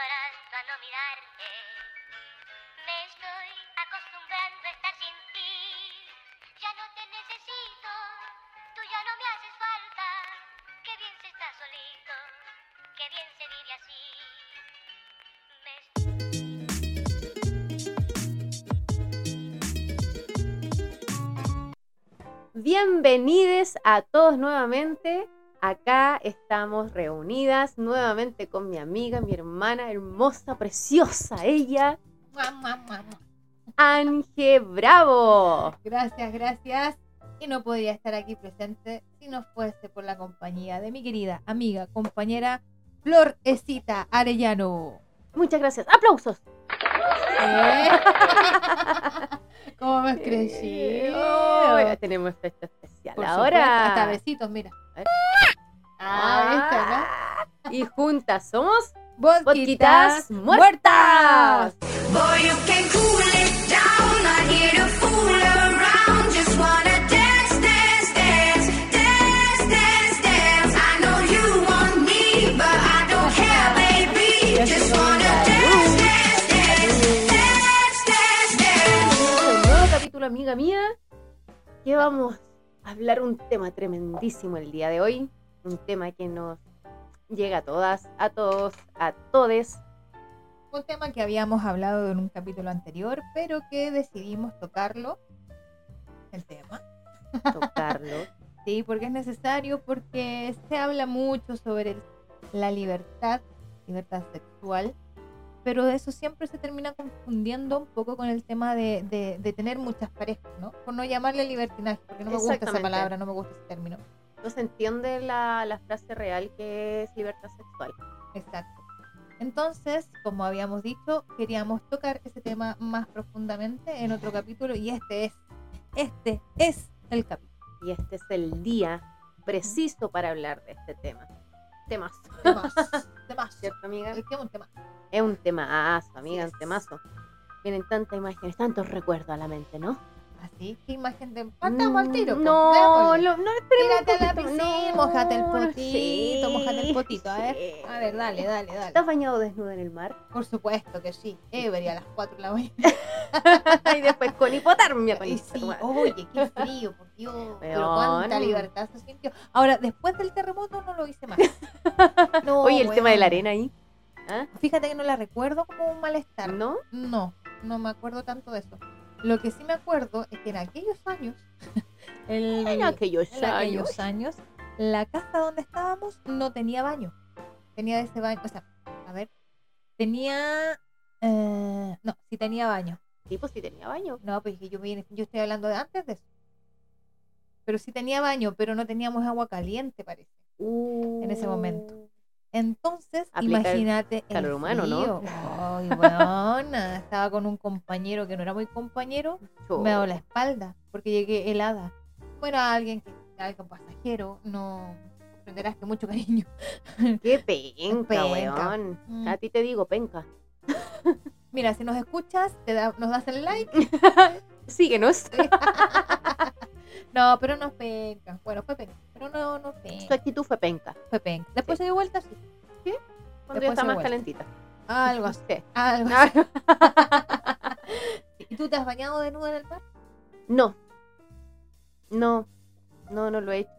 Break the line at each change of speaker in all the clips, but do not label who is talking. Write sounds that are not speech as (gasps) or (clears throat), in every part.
acostumbrando no mirarte. Me estoy acostumbrando a estar sin ti. Ya no te necesito, tú ya no me haces falta. Qué bien se está solito, qué bien se vive así.
Bienvenidos a todos nuevamente. Acá estamos reunidas nuevamente con mi amiga, mi hermana hermosa, preciosa, ella. Ange Bravo.
Gracias, gracias. Y no podría estar aquí presente si no fuese por la compañía de mi querida amiga, compañera Florecita Arellano.
Muchas gracias. ¡Aplausos!
¿Eh? (laughs) ¿Cómo me has
Eh, tenemos fecha especial.
Por
Ahora.
supuesto, hasta besitos, mira. Ah, ¿viste,
Y juntas somos
Vodquitas
Muertas.
Boy, you can cool it down. Not here to fool around. Just wanna dance, dance, dance, dance, dance, dance. I know you want me, but I don't care, baby. Just wanna dance, dance, dance, dance, dance, dance.
un nuevo capítulo, amiga mía, que vamos hablar un tema tremendísimo el día de hoy. Un tema que nos llega a todas, a todos, a todes.
Un tema que habíamos hablado en un capítulo anterior, pero que decidimos tocarlo. El tema.
tocarlo. (laughs)
Sí, porque es necesario, porque se habla mucho sobre la libertad, libertad sexual, pero eso siempre se termina confundiendo un poco con el tema de, de- de tener muchas parejas, ¿no? Por no llamarle libertinaje, porque no me gusta esa palabra, no me gusta ese término.
No se entiende la, la frase real que es libertad sexual.
Exacto. Entonces, como habíamos dicho, queríamos tocar ese tema más profundamente en otro capítulo y este es, este es el capítulo.
Y este es el día preciso para hablar de este tema. Temas,
Temas, (laughs) temas.
¿cierto, amiga?
Es que es un tema.
Es un temazo, amiga, un temazo. Vienen tantas imágenes, tantos recuerdos a la mente, ¿no?
Así, ¿qué imagen de... Partamos al tiro. pues,
No,
démosle.
no, no, esperemos
Tírate a la piscina,
No,
mojate el potito,
sí,
mojate el potito. A ver,
sí.
a ver, dale, dale, dale.
¿Estás bañado desnuda en el mar?
Por supuesto que sí. Every a las 4 de la mañana. (laughs)
y después con hipotermia. Con
sí, oye, qué frío, por Dios. Pero cuánta libertad se sintió. Ahora, después del terremoto no lo hice más. (laughs) No,
Oye, el tema de la arena ahí. ¿ah?
Fíjate que no la recuerdo como un malestar.
¿No?
No, no me acuerdo tanto de eso. Lo que sí me acuerdo es que en aquellos años, (laughs) el-
En aquellos
en
años.
aquellos años, la casa donde estábamos no tenía baño. Tenía ese baño, o sea, a ver, tenía, eh, no, sí tenía baño.
Sí, pues sí tenía baño.
No, pues que yo, yo estoy hablando de antes de eso. Pero sí tenía baño, pero no teníamos agua caliente, parece. En ese momento. Entonces, imagínate el
humano, ¿no?
frío. Ay, (laughs) weona, estaba con un compañero que no era muy compañero,
Chu.
me dado la espalda porque llegué helada. Bueno, alguien que alguien pasajero, no comprenderás que mucho cariño. (laughs)
Qué penca,
Penca.
weón.
Mm.
A ti te digo penca. (laughs)
Mira, si nos escuchas, te da- nos das el like.
Síguenos.
No, pero no es penca. Bueno, fue penca, pero no, no
Su
penca.
actitud fue penca.
Fue penca. Después se dio vuelta, sí.
Cuando ya
Después
está
se
más calentita.
Algo así.
Sí.
Algo (laughs) así. (laughs) ¿Y tú te has bañado desnuda en el mar?
No. No. No, no lo he hecho.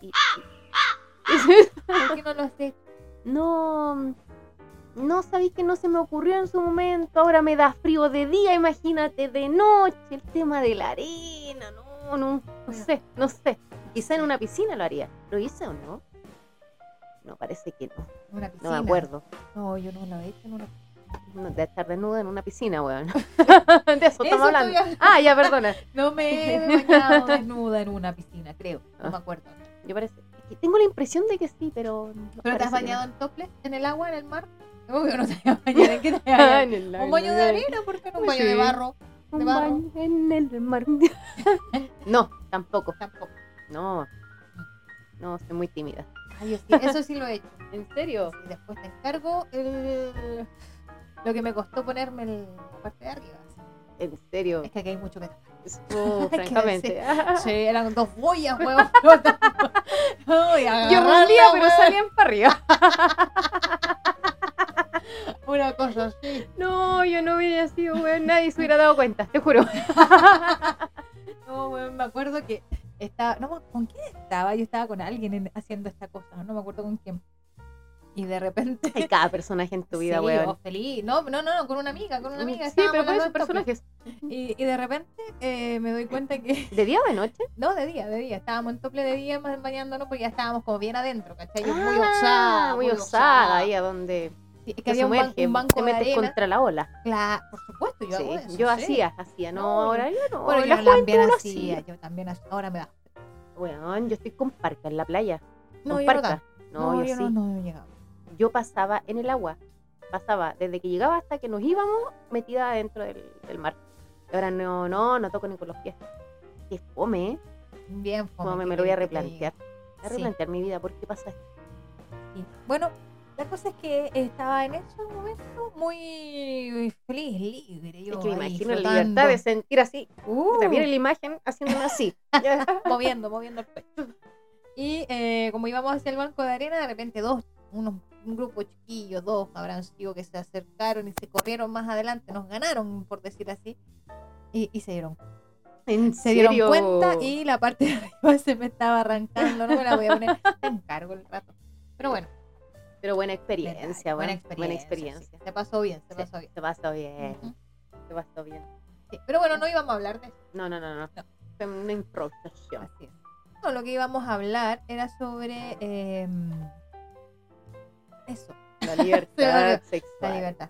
Y- y- (laughs)
¿Por qué no lo has hecho?
No. No sabéis que no se me ocurrió en su momento. Ahora me da frío de día, imagínate de noche. El tema de la arena. No, no. No sé, no sé. Quizá en una piscina lo haría. ¿Lo hice o no? No, parece que no. No
piscina.
me acuerdo.
No, yo no lo he hecho en una
No, De estar desnuda en una piscina, weón. (laughs) De eso
Eso
estamos hablando. Ah, ya, perdona. (laughs)
No me he bañado desnuda en una piscina, creo. No
Ah.
me acuerdo.
Yo parece. es que tengo la impresión de que sí, pero. no
¿Pero te has bañado en topless? ¿En el agua, en el mar? Obvio, no te (laughs) vas a bañar. ¿En qué te a
no.
bañar? ¿Un baño de arena? ¿Por qué no un baño de barro?
Un
de barro.
baño en el mar. (laughs) no, tampoco.
Tampoco.
No. No, soy muy tímida.
Ay, yo sí, eso sí lo he hecho.
¿En serio?
Y después te encargo el... lo que me costó ponerme el- la parte de arriba.
¿En serio?
Es que aquí hay mucho que tapar. (laughs)
Francamente. (laughs)
Sí, eran dos boyas, huevón. (laughs)
Yo rondía, pero salían para arriba.
Una cosa así.
No, yo no hubiera sido, weón. Nadie se hubiera dado cuenta, te juro.
No, weón, me acuerdo que estaba, no, ¿con quién estaba? Yo estaba con alguien en- haciendo esta cosa, no me acuerdo con quién. Y de repente...
Hay (laughs) cada personaje en tu vida,
Sí,
weón.
feliz. No, no, no, no, con una amiga, con una amiga.
Sí, pero por esos personajes.
Y, y de repente eh, me doy cuenta que... (laughs)
¿De día o de noche? (laughs)
No, de día, de día. Estábamos en tople de día más bañándonos porque ya estábamos como bien adentro, ¿cachai? Yo muy
Ah,
osada.
Muy osada, ahí a donde
Sí, es que había
sumerge,
un banco
te metes contra la ola.
Claro, por supuesto, yo hago
Sí,
eso.
yo hacía, hacía, no,
No,
ahora yo no.
Bueno,
la
yo también
no
hacía, yo también hacía. Ahora me da.
Weón, yo estoy con parca en la playa.
No,
con
yo no
parca.
tanto.
No, yo, sí.
no, no llegado.
Yo pasaba en el agua. Pasaba desde que llegaba hasta que nos íbamos metida dentro del, del mar. Ahora no, no, no toco ni con los pies. Qué fome, ¿eh?
Bien, fome,
Fome,
¿qué
me lo voy a
que
replantear. Voy a
Sí.
replantear mi vida. ¿Por qué pasa esto?
Sí. Bueno, la cosa es que estaba en ese momento muy feliz, libre. Yo
es que me imagino la libertad de sentir así.
Uh,
viene la imagen haciéndome así. (laughs)
Moviendo, moviendo el pecho. Y eh, como íbamos hacia el banco de arena, de repente dos, unos, un grupo chiquillo, dos habrán sido que se acercaron y se corrieron más adelante, nos ganaron, por decir así, y, y se dieron
¿En
se dieron
serio?
cuenta y la parte de arriba se me estaba arrancando, no me la voy a poner, (laughs) te encargo el rato. Pero bueno,
Pero buena experiencia,
buena
buena,
experiencia.
buena
sí,
experiencia.
se pasó bien, se
Sí,
pasó bien.
Se pasó bien.
Ujú.
Se pasó bien.
Sí, pero bueno, no íbamos a hablar de eso.
No, no, no, no.
No.
Fue una improvisación.
Así es. No, lo que íbamos a hablar era sobre em, eso,
La (laughs) libertad
la
sexual.
libertad.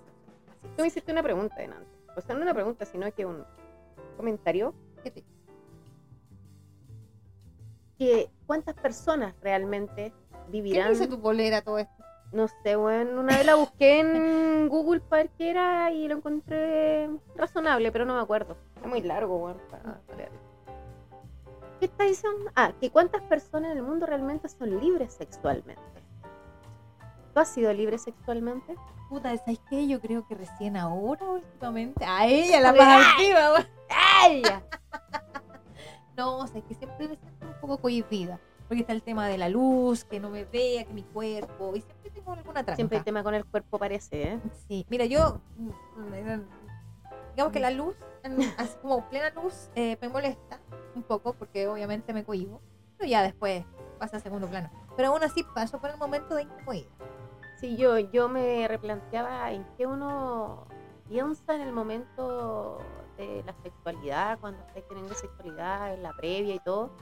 Así
Tú me hiciste una pregunta delante. O sea, no una pregunta, sino que un comentario.
¿Qué te-
Que ¿Cuántas personas realmente
¿Qué
vivirán?
dice tu polera todo esto?
No sé, bueno, una vez la busqué en (laughs) Google para ver qué era y lo encontré razonable, pero no me acuerdo. Es muy largo, bueno, para para leerlo. ¿Qué está diciendo? Ah, que cuántas personas en el mundo realmente son libres sexualmente. ¿Tú has sido libre sexualmente?
Puta, ¿sabes qué? Yo creo que recién ahora, últimamente. A ella, la más activa, güey.
¡Ella! (laughs)
No, o sea, es que siempre me siento un poco cohibida. Porque está el tema de la luz, que no me vea, que mi cuerpo. Y siempre tengo alguna tranca.
Siempre hay tema con el cuerpo, parece, ¿eh?
Sí, mira, yo. mm, eh, Digamos que la luz, así como plena luz, eh, me molesta un poco, porque obviamente me cohibo. Pero ya después pasa a segundo plano. Pero aún así paso por el momento de incomodidad.
Sí, yo, yo me replanteaba en qué uno piensa en el momento de la sexualidad, cuando estás teniendo sexualidad, en la previa y todo.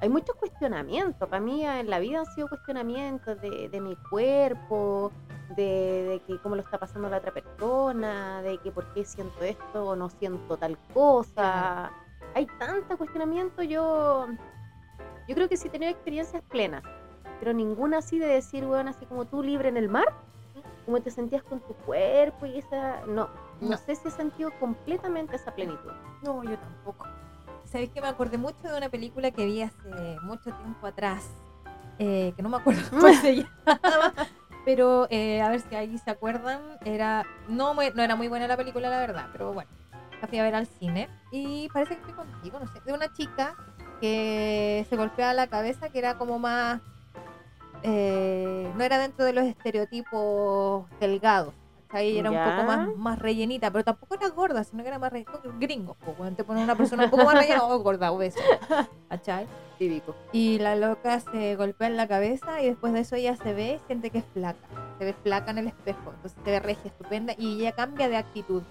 Hay muchos cuestionamientos. Para mí en la vida han sido cuestionamientos de, de mi cuerpo, de, de que cómo lo está pasando la otra persona, de que por qué siento esto o no siento tal cosa. Hay tanto cuestionamiento. Yo, yo creo que sí he tenido experiencias plenas pero ninguna así de decir, weón, así como tú libre en el mar, como te sentías con tu cuerpo y esa. No, no,
No.
sé si he sentido completamente esa plenitud.
No, yo tampoco. Sabéis que me acordé mucho de una película que vi hace mucho tiempo atrás, eh, que no me acuerdo (laughs) cómo se llama, pero eh, a ver si ahí se acuerdan, era no, no era muy buena la película, la verdad, pero bueno, la fui a ver al cine y parece que fui contigo, no sé, de una chica que se golpeaba la cabeza, que era como más, eh, no era dentro de los estereotipos delgados. Ahí era un poco más, más rellenita, pero tampoco era gorda, sino que era más rellenita. Gringo, cuando te ponen una persona un poco más rellena, o gorda, obesa. ¿Cachai?
Típico.
Y la loca se golpea en la cabeza y después de eso ella se ve y siente que es flaca. Se ve flaca en el espejo, entonces se ve regia, estupenda y ella cambia de actitud.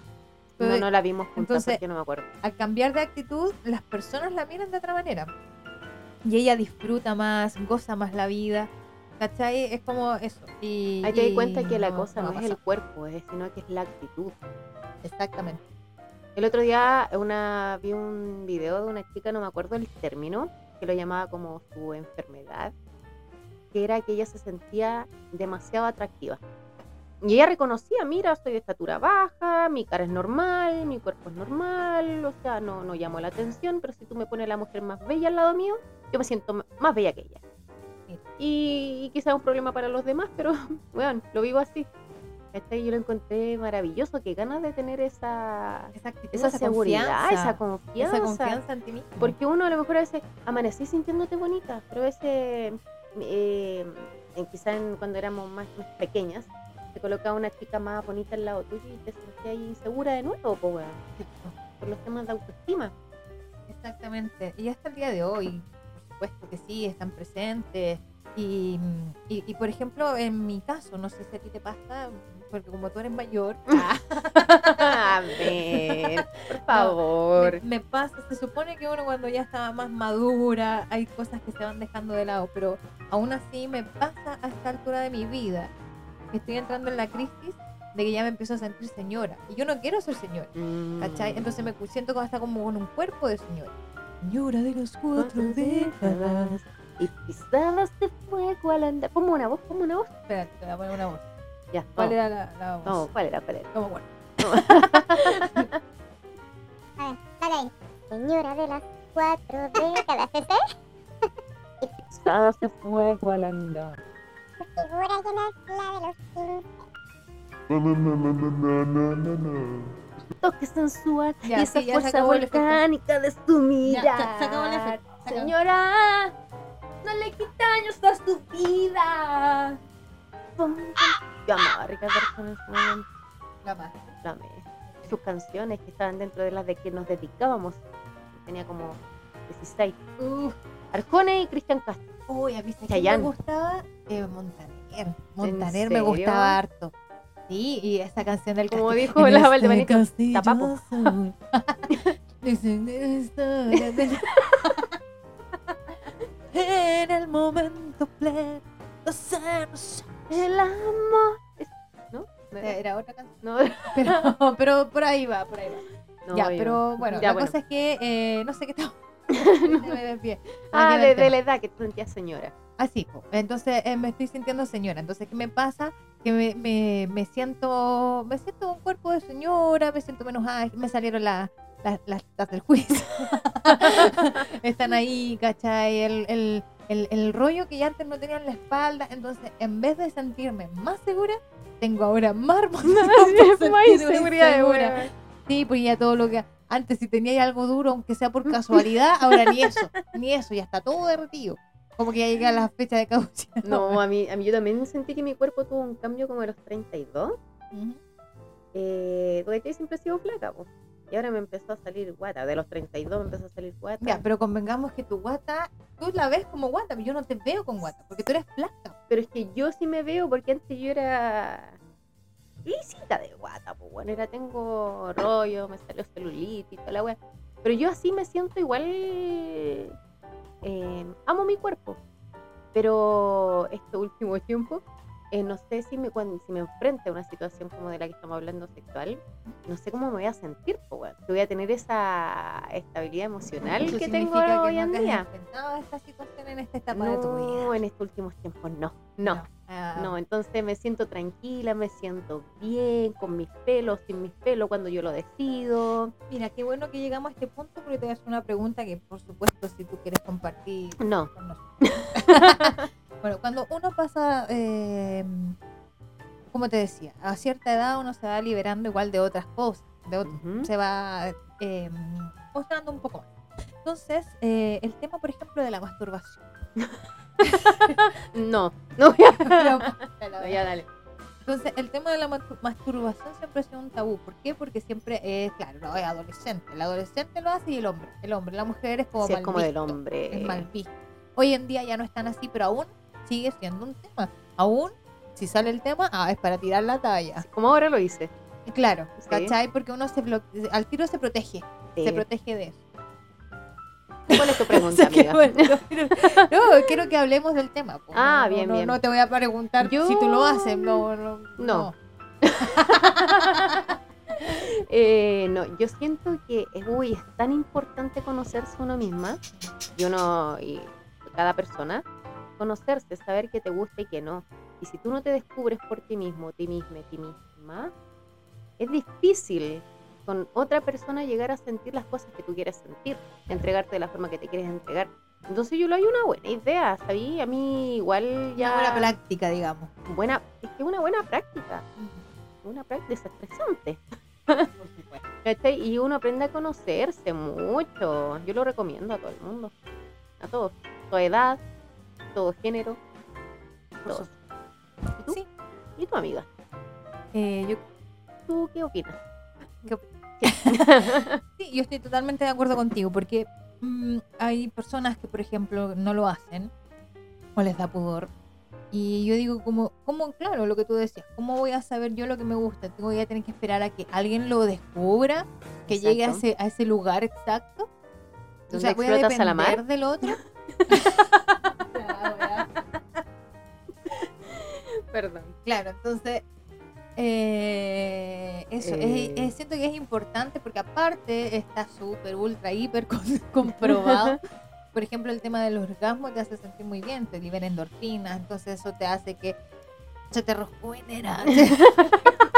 No, no la vimos juntas
entonces-
porque no me acuerdo.
al cambiar de actitud, las personas la miran de otra manera. Y ella disfruta más, goza más la vida. ¿Cachai? Es como eso. Y,
Ahí te das
y
cuenta que la
no-
cosa no, es el cuerpo, es, sino que es la actitud.
Exactamente.
El otro día una, vi un video de una chica, no me acuerdo el término, que lo llamaba como su enfermedad, que era que ella se sentía demasiado atractiva. Y ella reconocía, mira, soy de estatura baja, mi cara es normal, mi cuerpo es normal, o sea, no, no llamo la atención, pero si tú me pones la mujer más bella al lado mío, yo me siento más bella que ella. Y, y quizá es un problema para los demás, pero (laughs) bueno, lo vivo así. ¿Cachai? Yo lo encontré maravilloso, que ganas de tener esa,
Esa actitud,
esa, seguridad,
confianza,
esa confianza.
esa confianza en ti mismo.
Porque uno a lo mejor a veces amanecí sintiéndote bonita, pero a veces, eh, en- quizá en- cuando éramos más, más pequeñas, te colocaba una chica más bonita al lado tuyo y te sentías ahí segura de nuevo, por los temas de autoestima.
Exactamente. Y hasta el día de hoy, supuesto que sí, están presentes. Y, y, y, por ejemplo, en mi caso, no sé si a ti te pasa, porque como tú eres mayor, (laughs)
A ver, por favor.
me, me pasa, se supone que uno cuando ya está más madura, hay cosas que se van dejando de lado, pero aún así me pasa a esta altura de mi vida, que estoy entrando en la crisis de que ya me empiezo a sentir señora. Y yo no quiero ser señora.
Mm.
¿Cachai? Entonces me siento como hasta como con un cuerpo de señora. Señora de las cuatro décadas.
y pisadas de fuego al andar. Ponme una voz, ponme una voz.
Espérate, te voy a poner una voz.
Ya,
¿Cuál
vamos.
era la, la voz?
No, ¿cuál era? ¿Cuál era?
¿Cómo bueno? (laughs)
A ver, dale ahí. Señora de las cuatro décadas, ¿ese? (laughs)
Pisadas de fuego al andar.
Figura es la de los quince.
Toque sensual
Ya,
y esa
sí,
fuerza volcánica de su
Ya,
mirar.
se- se.
Señora, no le quita años a su vida. Yo amaba a Ricardo Arjona en su momento.
La más.
la amé. Sus canciones que estaban dentro de las de que nos dedicábamos. Tenía como 16.
Uf.
Arjona y Cristian Castro.
Uy, a mí ¿sabes quién
Chayanne.
me gustaba eh, Montaner. Montaner me gustaba harto. Sí, y esa canción del
Como dijo la Valdebenito, tapapo.
En el momento pleno.
El amor. ¿No? ¿No era?
Era otra canción.
No, (laughs)
Pero, pero por ahí va, por ahí va.
no,
ya, pero bueno,
Ya,
la
bueno.
cosa es que eh, no sé qué estaba. (laughs) Me.
Ah, de, de la edad que tú sentías señora.
Así, po. entonces eh, me estoy sintiendo señora. Entonces, ¿qué me pasa? Que me, me, me siento me siento un cuerpo de señora, me siento menos ágil, me salieron las las las del juicio. (laughs) Están ahí, ¿cachai? El, el, el, el rollo que ya antes no tenía en la espalda. Entonces, en vez de sentirme más segura, tengo ahora más (laughs) para
Más inseguridad de
segura. Sí, pues ya todo lo que antes si tenía algo duro, aunque sea por (laughs) casualidad, ahora ni eso, ni eso, ya está todo derretido. Como que ya llega la fecha de caducidad.
No, a mí, a mí yo también sentí que mi cuerpo tuvo un cambio como a los 32.
Ujú.
Eh, porque yo siempre he sido flaca, po. Y ahora me empezó a salir guata. De los 32 me empezó a salir guata.
Ya, pero convengamos que tu guata, tú la ves como guata, pero yo no te veo con guata, porque tú eres flaca.
Pero es que yo sí me veo porque antes yo era lisita de guata, pues bueno, era tengo rollo, me salió celulitis y toda la wea. Pero yo así me siento igual, eh, amo mi cuerpo. Pero este último tiempo, eh, no sé si me, cuando, si me enfrente a una situación como de la que estamos hablando sexual, no sé cómo me voy a sentir, pues. Si voy a tener esa estabilidad emocional
Eso
que tengo hoy
que
en
no has
día.
a esta situación en esta etapa de tu vida.
No, en estos últimos tiempos no, no.
Ah,
No, entonces me siento tranquila, me siento bien, con mis pelos, sin mis pelos, cuando yo lo decido.
Mira, qué bueno que llegamos a este punto porque te voy a hacer una pregunta que, por supuesto, si tú quieres compartir
No,
con nosotros. (laughs) bueno, cuando uno pasa, eh, como te decía, a cierta edad uno se va liberando igual de otras cosas, de ot-
Ujú.
se va eh, mostrando un poco más. Entonces, eh, el tema, por ejemplo, de la masturbación. (laughs)
no, no voy a... (laughs) (laughs) No, ya dale.
Entonces, el tema de la mastur- masturbación siempre ha sido un tabú. ¿Por qué? Porque siempre es, claro, no es adolescente. El adolescente lo hace y el hombre. El hombre, la mujer es como
Sí, es
mal
como del hombre.
Es mal visto. Hoy en día ya no están así, pero aún sigue siendo un tema. Aún, si sale el tema, ah, es para tirar la talla.
Como ahora lo hice.
Claro,
Sí.
¿cachai? Porque uno se blo- al tiro se protege.
Sí.
Se protege de eso.
¿Cuál es tu (laughs) pregunta, amiga?
bueno, no, quiero- que hablemos del tema. po.
Ah,
No,
bien,
no,
bien.
No te voy a preguntar
Yo-
si tú lo haces. No, no.
No. (laughs) Eh, no, yo siento que es, uy, es tan importante conocerse uno misma y uno y cada persona conocerse, saber qué te gusta y qué no. Y si tú no te descubres por ti mismo, ti misma, ti misma, es difícil con otra persona llegar a sentir las cosas que tú quieres sentir, entregarte de la forma que te quieres entregar. Entonces yo lo hay una buena idea, ¿sabí? A mí igual ya...
Ya buena práctica, digamos.
buena, es que una buena práctica, una práctica desestresante. (laughs) Y uno aprende a conocerse mucho. Yo lo recomiendo a todo el mundo. A todos. Toda edad, todo género.
Supuesto.
¿Y tú?
Sí.
¿Y tu amiga?
Eh, yo,
¿Tú qué opinas? (laughs)
sí, yo estoy totalmente de acuerdo contigo, porque mm, hay personas que, por ejemplo, no lo hacen o les da pudor. Y yo digo, como, como, claro, lo que tú decías, ¿cómo voy a saber yo lo que me gusta? Tengo voy a tener que esperar a que alguien lo descubra, que llegue a
Exacto.
ese, a ese lugar exacto. O
¿Donde
sea, voy a
explotas a la
depender
mar?
del otro. (laughs)
Perdón.
Claro, entonces eh, eso, es-
Eh.
es- siento que es importante porque aparte está súper, ultra, hiper (laughs) con- comprobado. (laughs) Por ejemplo, el tema del orgasmo te hace sentir muy bien, te libera endorfinas, entonces eso te hace que se te rejuvenera, (laughs)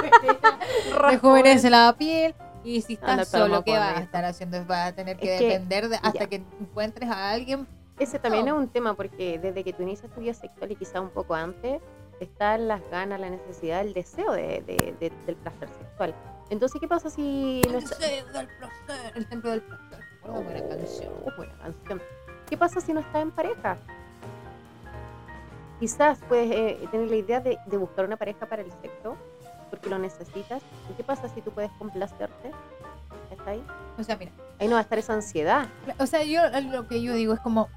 rejuvenece la piel. Y si
Anda,
estás solo, ¿qué vas a estar haciendo? Vas a tener que
Es que-
depender de, hasta
ya.
que encuentres a alguien.
Ese también
No.
es un tema porque desde que tú inicias tu vida sexual y quizá un poco antes, están las ganas, la necesidad, el deseo de, de- de- del placer sexual. Entonces, ¿qué pasa si
El
está-
deseo del placer, el templo del placer. Una buena canción.
Oh, buena canción. ¿Qué pasa si no estás en pareja? Quizás puedes eh, tener la idea de, de buscar una pareja para el sexo, porque lo necesitas. ¿Y qué pasa si tú puedes complacerte? ¿Está ahí?
O sea, mira,
Ahí no va a estar esa ansiedad.
O sea, yo lo que yo digo es como,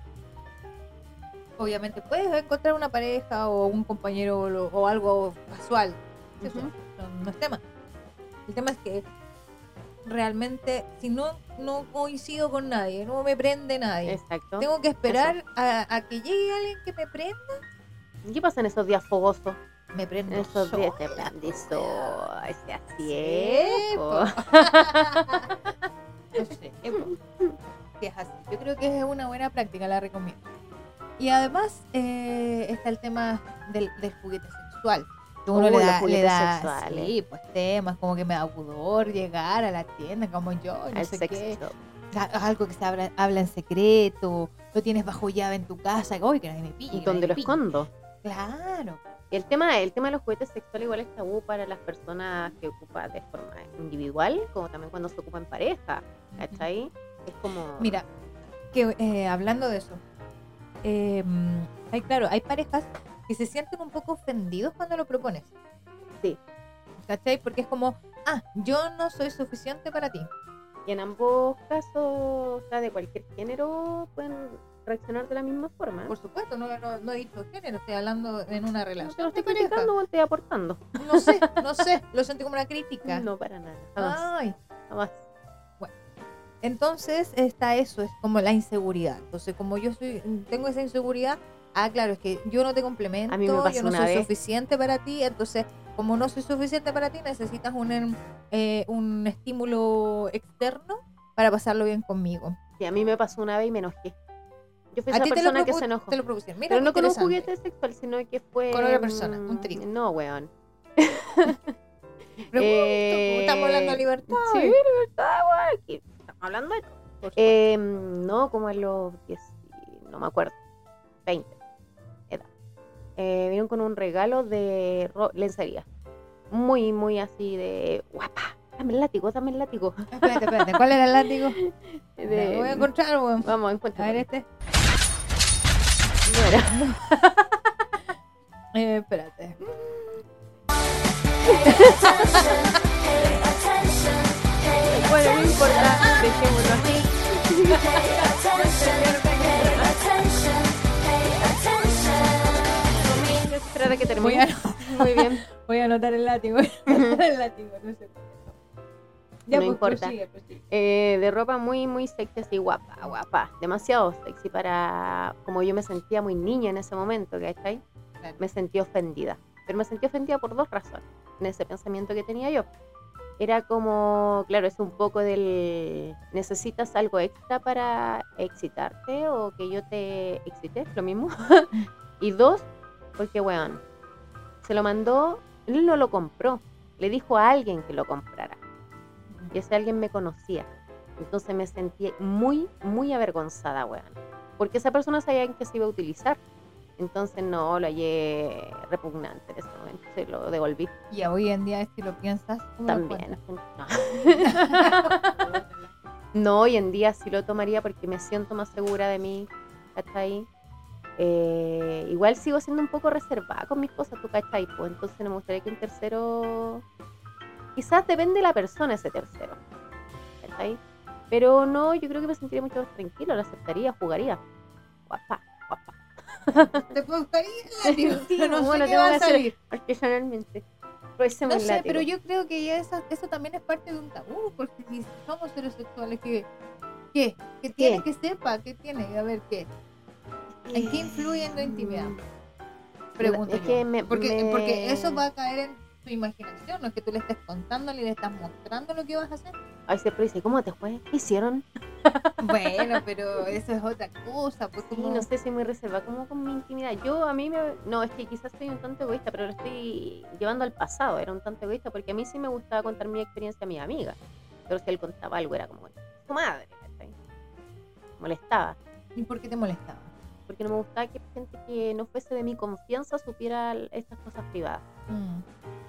obviamente puedes encontrar una pareja o un compañero o, o algo casual. Eso
Ujú.
no, no es tema. El tema es que realmente si no no coincido con nadie, no me prende nadie,
Exacto.
tengo que esperar a, a que llegue alguien que me prenda,
¿Qué pasa en esos días fogosos?
me prende.
En esos días te así
Sí,
es, po.
No (laughs) sé, es así. Yo creo que es una buena práctica, la recomiendo. Y además eh, está el tema del, del juguete sexual. Uno
Uh,
le da, le da
sexuales.
sí, pues temas como que me da pudor llegar a la tienda como yo, no
Al
sé qué.
shop.
Algo que se habla, habla en secreto, lo tienes bajo llave en tu casa, que, "Uy, que nadie me pille.
¿Y
que
dónde lo
me pille".
escondo?
Claro.
El tema, el tema de los juguetes sexuales igual es tabú para las personas que ocupan de forma individual, como también cuando se ocupa en pareja, ¿cachai? Es como...
Mira, que eh, hablando de eso, eh, hay claro, hay parejas que se sienten un poco ofendidos cuando lo propones.
Sí.
¿Cachai? Porque es como, ah, yo no soy suficiente para ti.
Y en ambos casos, o sea, de cualquier género, pueden reaccionar de la misma forma.
Por supuesto, no, no, no he dicho género, estoy hablando en una
No
relación.
te lo estoy criticando o estoy aportando.
No sé, no sé, lo sentí como una crítica.
No, para nada. Jamás.
Ay,
jamás.
Entonces está eso, es como la inseguridad. Entonces, como yo soy, tengo esa inseguridad, ah, claro, es que yo no te complemento,
A mí me pasó
yo no
una
soy
vez.
suficiente para ti, entonces, como no soy suficiente para ti, necesitas un, em, eh, un estímulo externo para pasarlo bien conmigo.
Sí, a mí me pasó una vez y me enojé. Yo fui
A
esa persona que se enojó.
te lo propusieron. Mira,
Pero no con un juguete sexual, sino que fue...
Con otra persona, un trío.
No, weón. (laughs)
Pregunto,
Eh,
estamos hablando de libertad.
Sí, libertad, weón. Hablando de todo. Eh, no, como a los 10, no me acuerdo, 20, edad. Eh, vinieron con un regalo de ro- lencería. Muy, muy así de guapa. Dame el látigo, dame el látigo. (laughs)
Espérate, espérate, ¿cuál era el látigo? (laughs)
De-
Lo voy a encontrar, weón.
Vamos,
A
encuentra.
ver este.
No era. (laughs)
Eh, espérate.
Bueno, no importa, dejémoslo así. Voy a esperar a que termine. Muy bien. (laughs)
voy a anotar el látigo. el látigo, no sé. Ya,
No
pues,
importa.
prosigue, prosigue.
Eh, de ropa muy, muy sexy, así guapa, guapa. Demasiado sexy para. Como yo me sentía muy niña en ese momento, ¿cachai?
Claro.
Me sentí ofendida. Pero me sentí ofendida por dos razones en ese pensamiento que tenía yo. Era como, claro, es un poco del. ¿Necesitas algo extra para excitarte o que yo te excite? Lo mismo. (laughs) y dos, porque, weón, se lo mandó, él no lo compró. Le dijo a alguien que lo comprara y ese alguien me conocía. Entonces me sentí muy, muy avergonzada, weón. Porque esa persona sabía en qué se iba a utilizar. Entonces no, lo hallé repugnante en ese momento. Se lo devolví
Y hoy en día, si lo piensas, ¿cómo lo
también. (laughs) No, hoy en día sí lo tomaría porque me siento más segura de mí. ¿Cachai? Eh, igual sigo siendo un poco reservada con mis cosas, ¿tú cachai? Pues entonces no me gustaría que un tercero Quizás depende de la persona ese tercero. ¿Cachai? Pero no, yo creo que me sentiría mucho más tranquilo, lo aceptaría, jugaría. Guapa.
¿Te gustaría látigo? (laughs)
Sí,
no sé
bueno,
qué va a salir.
artesanalmente. Ruéceme
No sé,
látigo.
pero yo creo que ya eso, eso también es parte de un tabú, porque si somos heterosexuales, ¿qué? ¿Qué? ¿Qué tiene que sepa? ¿Qué tiene? A ver, ¿qué? ¿En qué influye en la intimidad? Pregunto
Es
yo.
que me-
porque,
me-
porque eso va a caer en tu imaginación, no es que tú le estés contando le estás mostrando lo que vas a hacer.
Ay, siempre dice, ¿cómo te fue? ¿Qué hicieron? (laughs)
Bueno, pero eso es otra cosa, pues
Sí,
como...
no sé si muy reservada, como con mi intimidad. Yo a mí me... No, es que quizás soy un tanto egoísta, pero lo estoy llevando al pasado. Era un tanto egoísta porque a mí sí me gustaba contar mi experiencia a mi amiga. Pero si él contaba algo era como, su madre, ¿cachai? Molestaba.
¿Y por qué te molestaba?
Porque no me gustaba que gente que no fuese de mi confianza supiera estas cosas privadas.
Mm.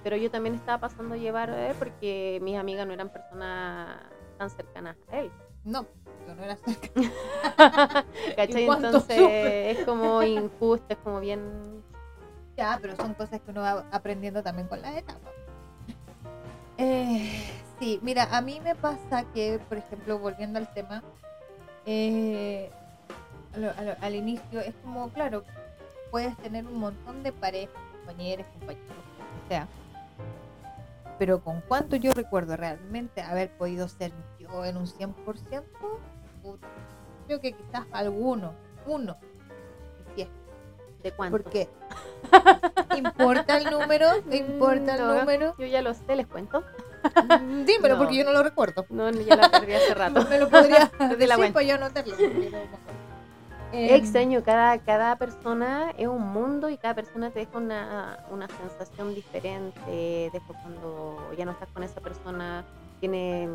Pero yo también estaba pasando a llevar a él porque mis amigas no eran personas tan cercanas a él.
No, yo no era cerca. (laughs)
¿Cachai?
¿Y cuánto
Entonces es como injusto, es como bien
Ya, pero son cosas que uno va aprendiendo también con la etapa. Eh, sí, mira, a mí me pasa que, por ejemplo, volviendo al tema, eh, al inicio es como, claro, puedes tener un montón de parejas, compañeros, compañeros, o sea, pero con cuánto yo recuerdo realmente haber podido ser yo en un 100%, puta, creo que quizás alguno, uno,
de cuánto.
porque importa el número, ¿Te (laughs) importa el número.
Yo ya lo sé, les cuento.
Dímelo
No.
porque yo no lo recuerdo.
No, ya la perdí hace rato.
Me lo podría (laughs)
la
decir
cuenta.
para yo anotarlo. Eh,
Extraño, cada, cada persona es un mundo y cada persona te deja una, una sensación diferente. Después cuando ya no estás con esa persona, tiene...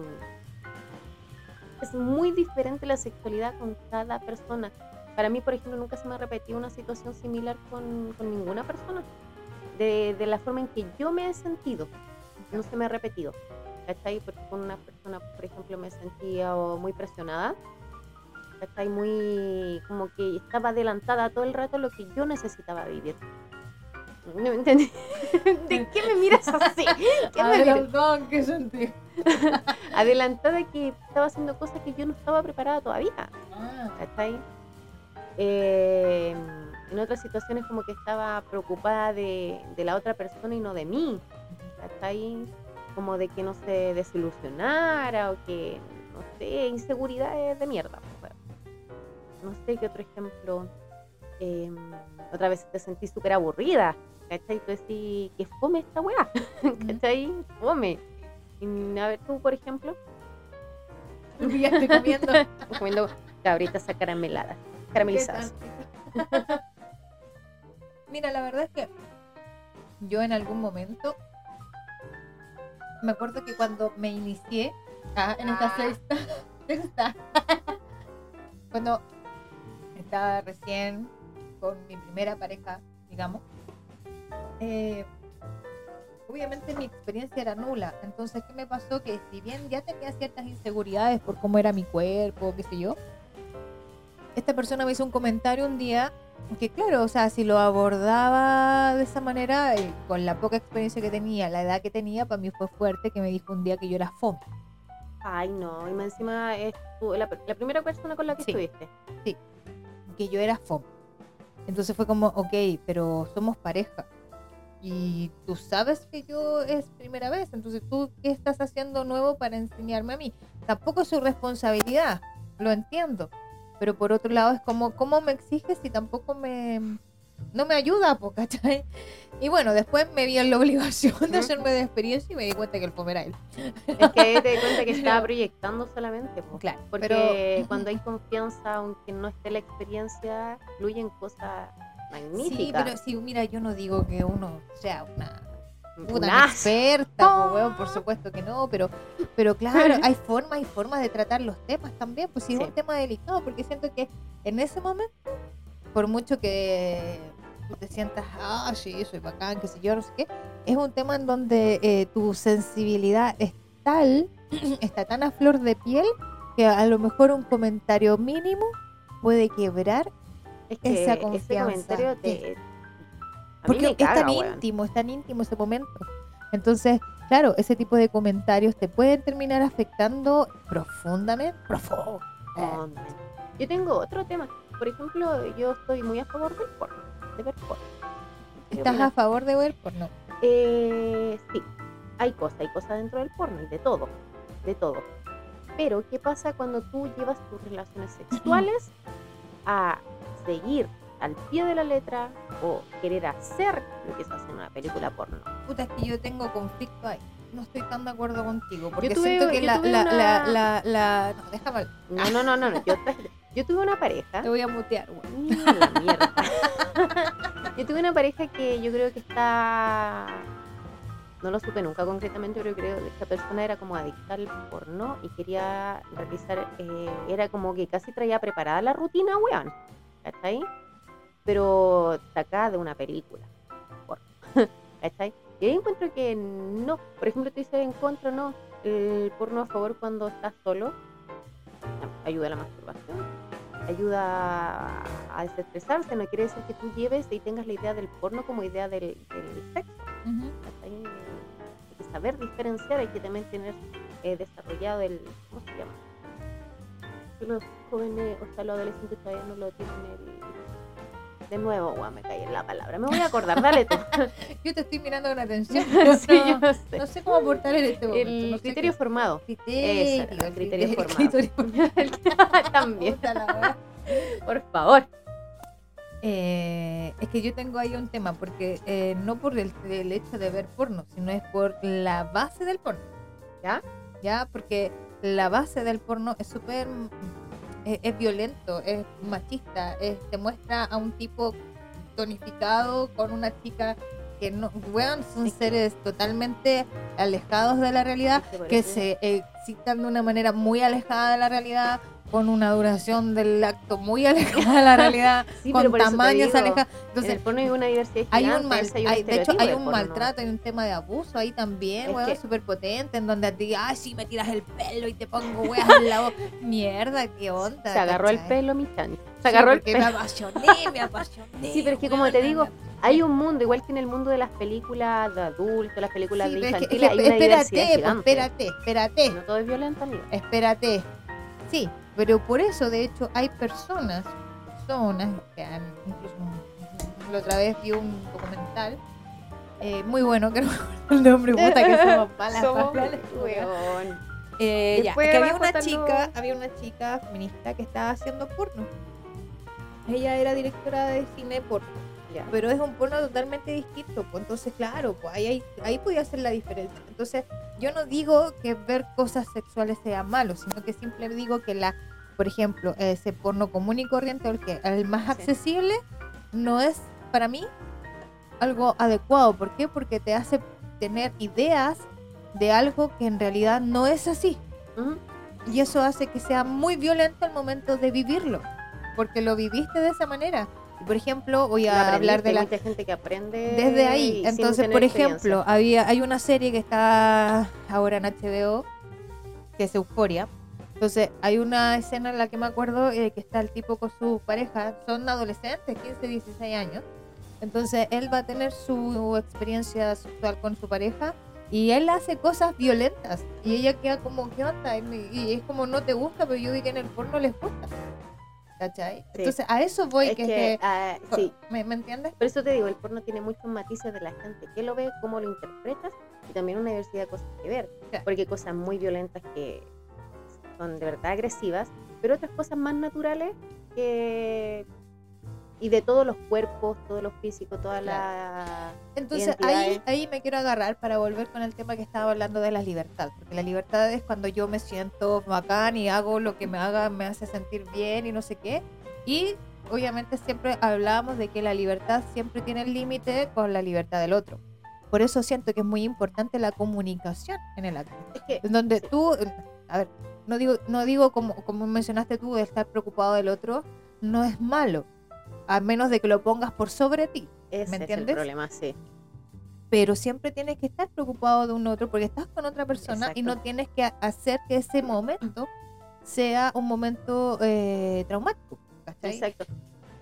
Es muy diferente la sexualidad con cada persona. Para mí, por ejemplo, nunca se me ha repetido una situación similar con, con ninguna persona. De, de la forma en que yo me he sentido. No se me ha repetido. ¿Cachai? Porque con una persona, por ejemplo, me sentía muy presionada. ¿Cachai? Muy como que estaba adelantada todo el rato a lo que yo necesitaba vivir. ¿No me entendí? (laughs) ¿De qué me miras así? (laughs) ¿Qué me miras? (laughs) Adelantada que estaba haciendo cosas que yo no estaba preparada todavía.
Ah,
¿cachai? Eh, en otras situaciones como que estaba preocupada de, de la otra persona y no de mí. ¿cachai? Como de que no se desilusionara o que, no sé, inseguridades de mierda. No sé qué otro ejemplo. Eh, otra vez te sentí súper aburrida. ¿Cachai? Tú decís, que fome esta weá. (laughs) ¿Cachai? Fome. Y, a ver, tú, por ejemplo,
me pillaste comiendo. (laughs)
comiendo cabritas acarameladas, caramelizadas. (laughs)
Mira, la verdad es que yo en algún momento me acuerdo que cuando me inicié ah, en esta sexta, sexta, cuando estaba recién con mi primera pareja, digamos, eh, obviamente mi experiencia era nula. Entonces, ¿qué me pasó? Que si bien ya tenía ciertas inseguridades por cómo era mi cuerpo, qué sé yo, esta persona me hizo un comentario un día que claro, o sea, si lo abordaba de esa manera, eh, con la poca experiencia que tenía, la edad que tenía, para mí fue fuerte que me dijo un día que yo era fome.
Ay, no, y más encima es tú- la, la primera persona con la que
Sí.
estuviste.
Que yo era fome. Entonces fue como, ok, pero somos pareja. Y tú sabes que yo es primera vez, entonces tú, ¿qué estás haciendo nuevo para enseñarme a mí? Tampoco es su responsabilidad, lo entiendo. Pero por otro lado es como, ¿cómo me exiges si tampoco me... No me ayuda, po, ¿cachai? Y bueno, después me vi en la (laughs) obligación de hacerme de experiencia y me di cuenta que el fome era él.
Es que te di cuenta que (laughs) estaba proyectando solamente. po.
Claro,
Porque
pero-
cuando hay confianza, aunque no esté la experiencia, fluyen cosas
Sí,
magníficas.
pero sí, mira, yo no digo que uno sea una una experta, po, weón, por supuesto que no, pero, pero claro, (laughs) hay formas y formas de tratar los temas también, pues sí, es
Sí.
un tema delicado, porque siento que en ese momento, por mucho que tú te sientas, ah, sí, soy bacán, qué sé yo, no sé qué, es un tema en donde eh, tu sensibilidad es tal, (clears throat) está tan a flor de piel, que a lo mejor un comentario mínimo puede quebrar
Es que
esa
ese
confianza,
te.
Porque
me
es
caga,
tan
weón.
íntimo, es tan íntimo ese momento. Entonces, claro, ese tipo de comentarios te pueden terminar afectando profundamente. Profundo.
Yo tengo otro tema. Por ejemplo, yo estoy muy a favor del porno, de ver porno.
¿Estás a favor de ver porno?
Eh, sí, hay cosas, hay cosas dentro del porno y de todo, de todo. Pero, ¿qué pasa cuando tú llevas tus relaciones sexuales (clears throat) a seguir al pie de la letra o querer hacer lo que se hace en una película porno?
Puta, es que yo tengo conflicto ahí. No estoy tan de acuerdo contigo. Porque
tuve-
siento que la, la,
una-
la, la, la- No, déjame.
No, no, no, no, no. Yo, (laughs) yo tuve una pareja.
Te voy a mutear.
Mira la mierda. (laughs) yo tuve una pareja que yo creo que está. No lo supe nunca concretamente, pero creo que esta persona era como adicta al porno y quería realizar. eh, era como que casi traía preparada la rutina, weón. ¿Cachai? Pero sacada de una película. porno, (laughs) ¿Cachai? Y ahí encuentro que no. Por ejemplo, tú dices en contra, no. El porno a favor cuando estás solo. Ayuda a la masturbación ayuda a desestresarse, no quiere decir que tú lleves y tengas la idea del porno como idea del, del sexo. Hay que saber diferenciar, hay que también tener eh, desarrollado el, ¿cómo se llama? Los jóvenes, o sea, los adolescentes todavía no lo tienen el... De nuevo, guau, me caí en la palabra. Me voy a acordar, dale tú. (laughs)
Yo te estoy mirando con atención. (laughs)
Sí,
no,
yo sé.
no sé cómo aportar en este momento.
El
no sé
criterio
qué-
formado.
Criterio,
Eso, el criterio formado.
criterio (laughs) formado.
También, por favor.
Eh, es que yo tengo ahí un tema, porque eh, no por el, el hecho de ver porno, sino es por la base del porno.
¿Ya?
¿Ya? Porque la base del porno es súper. Es, es violento, es machista, es- te muestra a un tipo tonificado con una chica que no. Weón, son seres totalmente alejados de la realidad
que
se excitan de una manera muy alejada de la realidad, con una duración del acto muy alejada de la realidad, (laughs)
Sí,
con tamaños alejados.
en
Entonces,
el porno hay una diversidad
hay un mal,
hay
de hecho, hay un maltrato, hay un tema de abuso ahí también, weón, súper potente, en donde a ti, ay, sí, me tiras el pelo y te pongo weas en la boca. Mierda, qué onda.
Se agarró el pelo, mi.
Sí,
Se agarró el pelo.
me apasioné, me apasioné.
Sí, pero es que como te digo, Hay un mundo, igual que en el mundo de las películas de adultos, las películas
Sí,
de
pero es que- es
infantiles,
que
hay una
espérate,
diversidad
pues,
gigante.
espérate, espérate.
No todo es violento, amigo.
Espérate. Sí, pero por eso, de hecho, hay personas, personas que han, incluso la otra vez vi un documental eh, muy bueno, que (laughs) no me acuerdo el nombre, puta que somos (laughs) malas
Somos weón.
Eh, ya, que había una chica, había una chica feminista que estaba haciendo porno. Ella era directora de cine porno,
Ya.
pero es un porno totalmente distinto. Pues entonces, claro, pues ahí, ahí, ahí podía hacer la diferencia. Entonces, yo no digo que ver cosas sexuales sea malo, sino que simplemente digo que la, por ejemplo, ese porno común y corriente, el que el más
Sí.
accesible, no es para mí algo adecuado. ¿Por qué? Porque te hace tener ideas de algo que en realidad no es así. Y eso hace que sea muy violento al momento de vivirlo, porque lo viviste de esa manera. Y por ejemplo, voy a hablar de la
mucha gente que aprende
desde ahí. Entonces, por ejemplo, había hay una serie que está ahora en HBO que es Euforia. Entonces, hay una escena en la que me acuerdo eh, que está el tipo con su pareja, son adolescentes, 15, 16 años. Entonces, él va a tener su experiencia sexual con su pareja y él hace cosas violentas y ella queda como, ¿qué onda? Y, es como, no te gusta, pero yo vi que en el porno les gusta. ¿Cachai?
Sí.
Entonces, a eso voy,
Es
que,
que,
que-
ah, sí,
¿me, me entiendes?
por eso te digo, el porno tiene muchos matices de la gente que lo ve, cómo lo interpretas y también una diversidad de cosas que ver.
Claro.
Porque hay cosas muy violentas que son de verdad agresivas, pero otras cosas más naturales que y de todos los cuerpos, todos los físicos, toda la
Entonces ahí, ahí me quiero agarrar para volver con el tema que estaba hablando de la libertad, porque la libertad es cuando yo me siento bacán y hago lo que me haga, me hace sentir bien y no sé qué. Y obviamente siempre hablábamos de que la libertad siempre tiene el límite con la libertad del otro. Por eso siento que es muy importante la comunicación en el acto.
es que
donde
Sí.
tú, a ver, no digo, no digo como, como mencionaste tú, de estar preocupado del otro, no es malo, a menos de que lo pongas por sobre ti.
ese
¿me
es el
entiendes?
problema, sí.
pero siempre tienes que estar preocupado de un otro porque estás con otra persona y no tienes que ha- hacer que ese momento sea un momento eh, traumático. ¿cachai?
Exacto.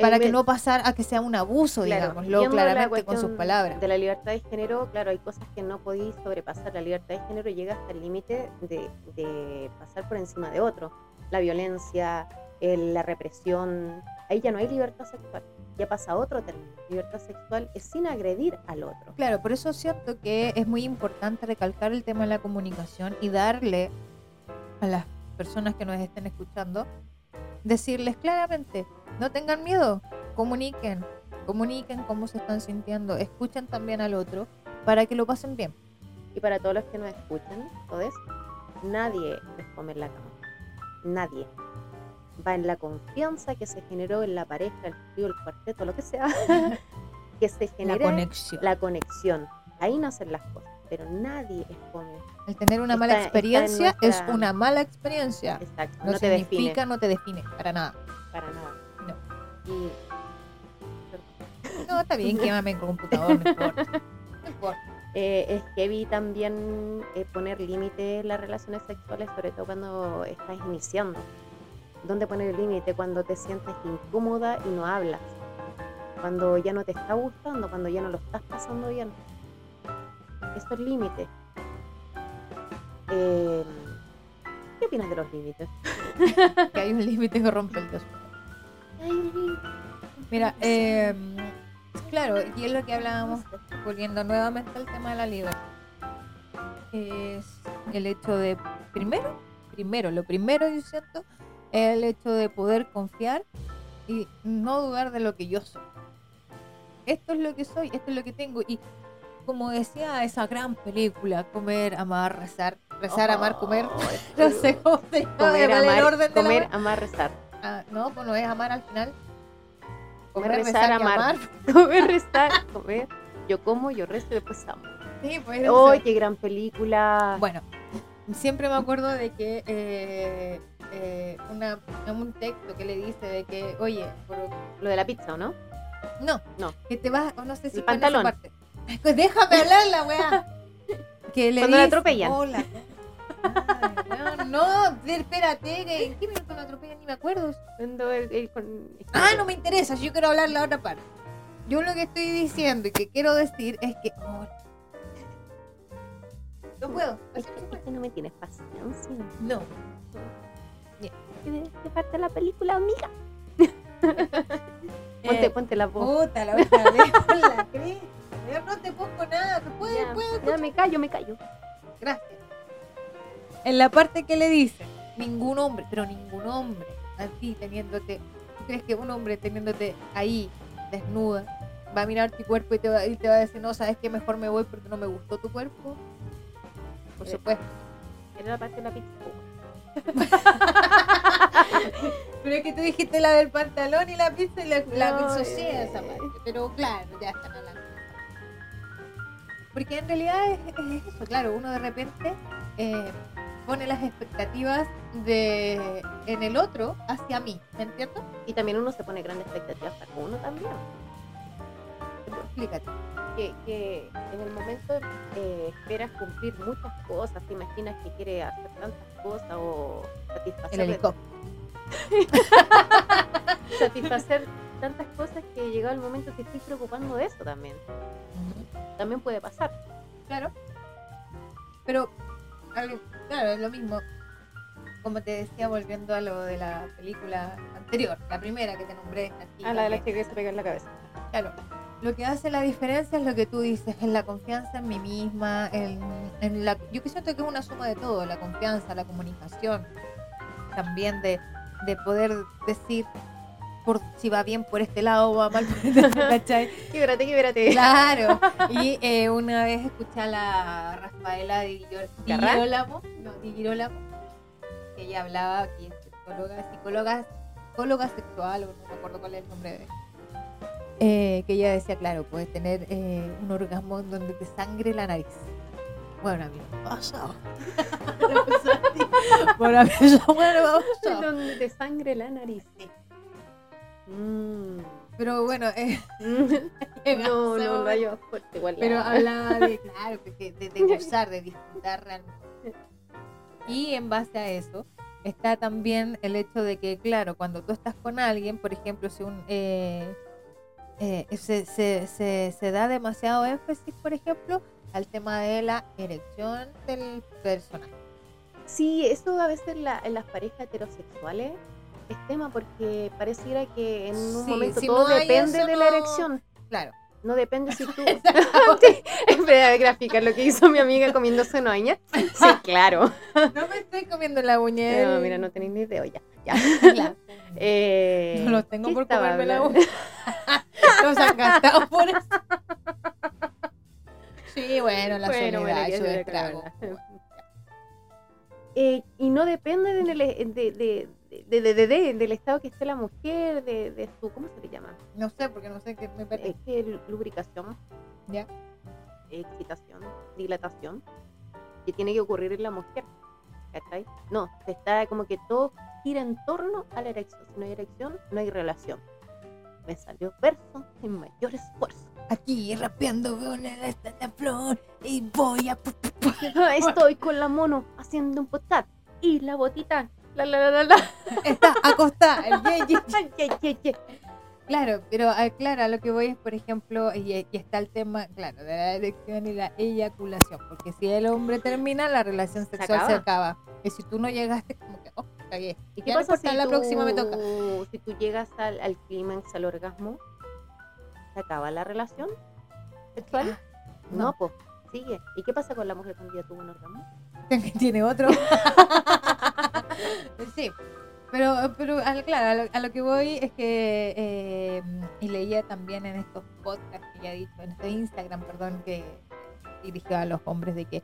Para que no pasar a que sea un abuso,
Claro,
digámoslo claramente con sus palabras.
De la libertad de género, claro, hay cosas que no podéis sobrepasar. La libertad de género llega hasta el límite de, de pasar por encima de otro. La violencia, el- la represión. Ahí ya no hay libertad sexual. Ya pasa a otro término. Libertad sexual es sin agredir al otro.
Claro, por eso siento que es muy importante recalcar el tema de la comunicación y darle a las personas que nos estén escuchando, decirles claramente, no tengan miedo, comuniquen, comuniquen cómo se están sintiendo, escuchen también al otro para que lo pasen bien.
Y para todos los que nos escuchan, todos, nadie les come en la cama. Nadie. Va en la confianza que se generó en la pareja, el trío, el cuarteto, lo que sea, (laughs) que se
La
genere
conexión.
la conexión. Ahí nacen las cosas, pero nadie expone.
El tener una
está-
mala experiencia es
nuestra-
una mala experiencia.
Exacto,
No,
no, te define
significa, no te define, para nada.
para nada.
No.
Y
No, está bien, quémame el computador, no importa. (laughs) No importa.
eh, es heavy también eh, poner límites en las relaciones sexuales, sobre todo cuando estás iniciando. ¿Dónde poner el límite? Cuando te sientes incómoda y no hablas. Cuando ya no te está gustando, cuando ya no lo estás pasando bien. Esos límites. Eh, ¿Qué opinas de los límites? (laughs)
Que hay un límite que rompe el deseo. Mira, eh, claro, y es lo que hablábamos, volviendo nuevamente al tema de la libertad. Es el hecho de, primero, primero, lo primero yo siento, es el hecho de poder confiar y no dudar de lo que yo soy. Esto es lo que soy, esto es lo que tengo. Y como decía esa gran película, comer, amar, rezar, rezar, amar, comer, (laughs) no sé cómo se llama,
Comer,
¿vale el
amar,
orden de la
comer, amar, rezar.
Ah, no, pues no es amar al final.
Comer,
Comer,
rezar, amar.
amar. (laughs)
Comer, rezar, comer. Yo como, yo rezo y después amo.
Sí, pues
¡Oh, qué gran película!
Bueno, siempre me acuerdo de que eh, eh, una, un texto que le dice de que, oye, por-
Lo de la pizza, ¿o no?
no,
No.
que te vas, no sé si
El pantalón.
parte. Pues déjame hablar la weá. (laughs) Que le
Cuando la atropellan.
Hola. Ay, no, no, espérate, ¿en qué minuto la atropellan? Ni me acuerdo.
Cuando el- el con-
Ah, no me interesa, yo quiero hablar la otra parte. Yo lo que estoy diciendo y que quiero decir es que. oh, no puedo.
Es que, es que no me tienes paciencia.
No.
¿Qué qué parte de la película, amiga? (laughs) Ponte,
Eh,
ponte la voz.
Puta, la otra vez con (laughs) la cresta. Yo no te pongo nada, puedes,
Ya,
puedes.
ya me callo, me callo.
Gracias. En la parte que le dice, ningún hombre, pero ningún hombre, a ti teniéndote, ¿tú crees que un hombre teniéndote ahí, desnuda, va a mirar tu cuerpo y te va, y te va a decir, no, sabes que mejor me voy porque no me gustó tu cuerpo? Por
Eh,
supuesto.
Era la parte de la pizza. (laughs)
Pero es que tú dijiste la del pantalón y la pizza y la, la
No,
disocié
eh.
esa parte. Pero claro, ya están hablando. Porque en realidad es, es eso, claro, uno de repente eh, pone las expectativas de en el otro hacia mí, ¿me entiendes?
Y también uno se pone grandes expectativas para uno también.
Explícate.
Que, que en el momento eh, esperas cumplir muchas cosas, te imaginas que quiere hacer tantas cosas o
El (laughs)
satisfacer,
helicóptero.
satisfacer tantas cosas que llegado el momento que estoy preocupando de eso también. También puede pasar.
Claro. Pero, claro, es lo mismo. Como te decía, volviendo a lo de la película anterior, la primera que te nombré.
Ah, la de la
que-
chica que se pega en la cabeza.
Claro, lo que hace la diferencia es lo que tú dices, en la confianza en mí misma, en, en la, yo que siento que es una suma de todo, la confianza, la comunicación, también de, de poder decir por si va bien por este lado o va mal por este lado, (laughs) ¿cachai?
Québrate, québrate.
Claro, (laughs) y eh, una vez escuché a la Rafaela
¿Carrá?
Girolamo, no, Di Girolamo, que ella hablaba, que es psicóloga, psicóloga, psicóloga sexual, o no me acuerdo cuál es el nombre de eh, que ella decía, claro, puedes tener eh, un orgasmo en donde te sangre la nariz. Bueno, a mí no me pasó. (laughs) Bueno, a mí eso bueno, me pasó.
Donde te sangre la nariz. Mm.
Pero bueno, eh, (laughs)
No, no, no, yo fuerte igual.
Pero
la-
hablaba de, (laughs) claro, pues, que de, de gozar, de disfrutar realmente. Y en base a eso, está también el hecho de que, claro, cuando tú estás con alguien, por ejemplo, si un, eh, eh, se, se, se, se da demasiado énfasis, por ejemplo, al tema de la erección del personaje.
Sí, eso a veces la- en las parejas heterosexuales es tema porque pareciera que en un
Sí,
momento
si
todo
no
depende
eso,
de la
no-
erección.
Claro.
No depende si tú... Espera, de graficar lo que hizo mi amiga comiéndose noña. Sí, (laughs) claro.
No me estoy comiendo la uña.
No, mira, no tenéis ni idea ya. ya. (laughs) Eh,
No lo tengo
¿qué
por comerme la uña. (laughs) Los han gastado por eso. Sí, bueno, la
Bueno,
soledad
eso. Eh, y no depende del- de, de, de, de- de- de- de- del estado que esté la mujer, de, de su, ¿cómo se le llama?
No sé, porque no sé qué me
que lu- lubricación,
Ya.
excitación, dilatación, que tiene que ocurrir en la mujer. ¿Cachai? No, se está como que todo gira en torno a la erección. Si no hay erección, no hay relación. Me salió verso sin mayor esfuerzo.
Aquí rapeando con el esta flor y voy a. (laughs)
Estoy con la mono haciendo un potat y la botita. La la la la.
Está acostada. (laughs) Claro, pero ah, claro, a lo que voy es, por ejemplo, y, y está el tema, claro, de la erección y la eyaculación, porque si el hombre termina, la relación sexual se acaba. Y si tú no llegaste, como que, oh, cagué.
¿Y qué pasa si
la
tú,
próxima me toca.
si tú llegas al, al clímax, al orgasmo? ¿Se acaba la relación sexual? No,
No.
pues sigue. ¿Y qué pasa con la mujer cuando ya tuvo un orgasmo? (laughs)
tiene otro. (laughs) (laughs) sí, pero, pero claro, a lo, a lo que voy es que, eh, y leía también en estos podcasts que ya he dicho, en este Instagram, perdón, que dirigió a los hombres, de que,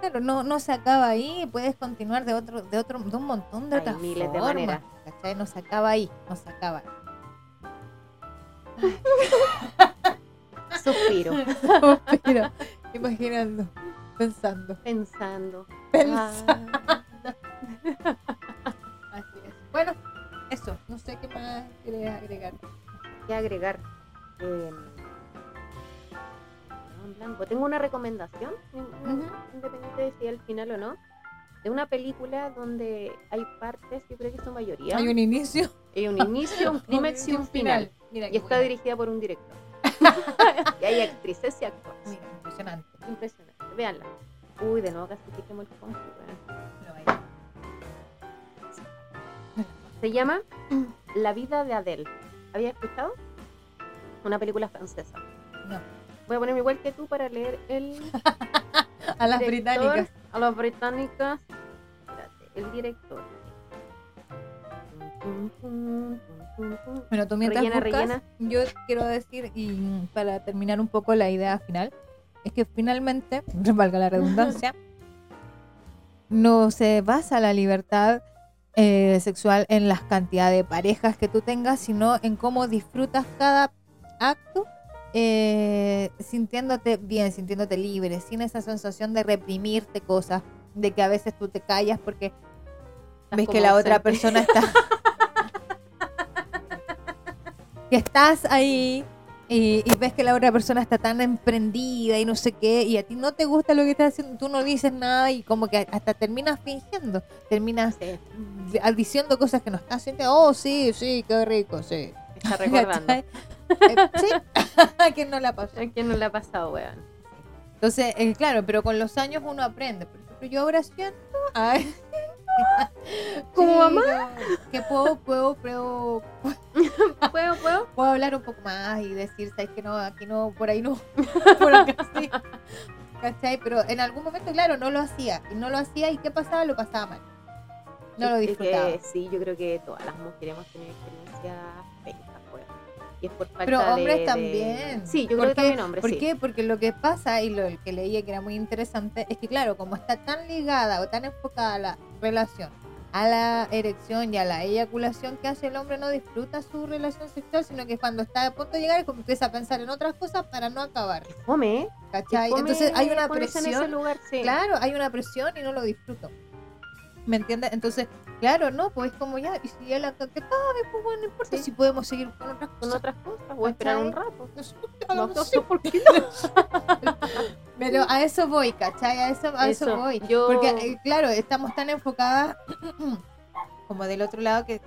claro, no, no se acaba ahí, puedes continuar de otro, de otro, de un montón de
Hay
otras
miles de maneras.
¿cachai? No se acaba ahí, no se acaba.
Suspiro, (laughs)
pero, imaginando, pensando,
pensando.
pensando.
Ah,
Así es. Bueno, eso, no sé qué más quieres agregar.
¿Qué agregar? Eh, no, en blanco. Tengo una recomendación,
Ujú.
independiente de si al final o no, de una película donde hay partes, yo creo que su mayoría,
Hay un inicio.
hay un inicio, (laughs) un clímax y un final.
Mira,
Y está dirigida por un director. (laughs) y hay actrices y actores.
Mira, impresionante.
Impresionante. Véanla. Uy, de nuevo casi que quemo el compu, weón. Se llama (clears throat) La vida de Adele. ¿Había escuchado? Una película francesa.
No.
Voy a ponerme igual que tú para leer el (laughs)
A las
director,
británicas.
A las británicas. Espérate, el director.
Bueno, tú mientras
Rellena,
buscas,
rellena.
yo quiero decir, y para terminar un poco la idea final, es que finalmente, (laughs) valga la redundancia, (laughs) no se basa la libertad eh, sexual en las cantidades de parejas que tú tengas, sino en cómo disfrutas cada acto eh, sintiéndote bien, sintiéndote libre, sin esa sensación de reprimirte cosas, de que a veces tú te callas porque ves que la otra persona está (laughs) que estás ahí y, y ves que la otra persona está tan emprendida y no sé qué y a ti no te gusta lo que estás haciendo tú no dices nada y como que hasta terminas fingiendo terminas
Sí,
diciendo cosas que no estás sintiendo oh sí sí qué rico sí
está (laughs) recordando.
Eh, sí. (laughs) ¿A quién no la pasó
¿A quién no le ha pasado, weón?
entonces eh, claro pero con los años uno aprende. Por ejemplo yo ahora siento (laughs) ay,
¿Como
sí,
mamá?
que puedo puedo puedo
¿Puedo, puedo?
puedo hablar un poco más y decir, sabes que no, aquí no, por ahí no, (laughs) por acá sí. ¿Cachai? Pero en algún momento, claro, no lo hacía. Y no lo hacía y ¿qué pasaba? Lo pasaba mal. No lo
Es que
disfrutaba.
sí, yo creo que todas las mujeres hemos tenido experiencias weón. Y es por falta
Pero
de-
hombres
de-
también.
Sí, yo
¿Por
creo que también hombres,
¿Por
sí.
qué? Porque lo que pasa, y lo que leía que era muy interesante, es que claro, como está tan ligada o tan enfocada la relación a la erección y a la eyaculación, que hace el hombre no disfruta su relación sexual, sino que cuando está a punto de llegar, como empieza a pensar en otras cosas para no acabar.
Fome, ¿eh?
¿Cachai? Entonces hay una
ponerse en ese
presión
lugar, sí.
Claro, hay una presión y no lo disfruto. ¿Me entiendes? Entonces, claro, no, pues como ya, y si ya la caquetaba, pues bueno, no importa
Sí.
si podemos seguir con otras
Con
cosas.
otras cosas, o esperar un rato.
No sé,
No, no por qué. (laughs)
Pero a eso voy, ¿cachai? A eso, a eso,
Eso,
voy.
yo-
Porque, eh, claro, estamos tan enfocadas (clears throat) como del otro lado, que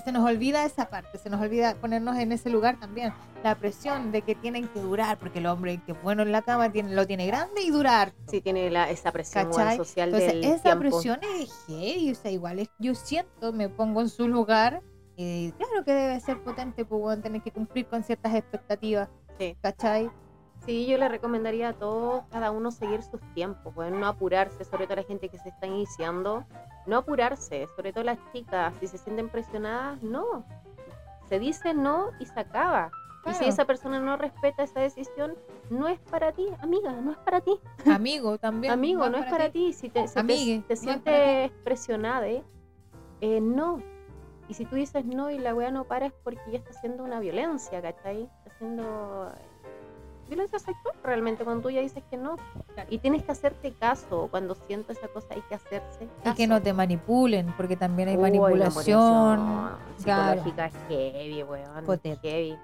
se nos olvida esa parte, se nos olvida ponernos en ese lugar también. La presión de que tienen que durar, porque el hombre que es bueno en la cama tiene, lo tiene grande y durar.
Sí, tiene la, esa presión social
Entonces,
del
esa
tiempo.
presión es heavy, o sea, igual es- yo siento, me pongo en su lugar y claro que debe ser potente, pues bueno, tener que cumplir con ciertas expectativas,
Sí.
¿cachai?
Sí, yo le recomendaría a todos, cada uno seguir sus tiempos, bueno, no apurarse, sobre todo la gente que se está iniciando, no apurarse, sobre todo las chicas, si se sienten presionadas, no. Se dice no y se acaba. Y si esa persona no respeta esa decisión, no es para ti, amiga, no es para ti.
Amigo también.
Amigo, no es para ti. Si te, si te-
Amigue,
te,
no es
sientes presionada, eh, eh, no. Y si tú dices no y la wea no para es porque ya está haciendo una violencia, ¿cachai? Está haciendo violencia sexual realmente cuando tú ya dices que no.
Claro.
Y tienes que hacerte caso. Cuando sientes esa cosa hay que hacerse
Y
caso.
que no te manipulen, porque también hay
Uy, la
manipulación. claro.
psicológica es heavy, weón.
Potente.
Heavy.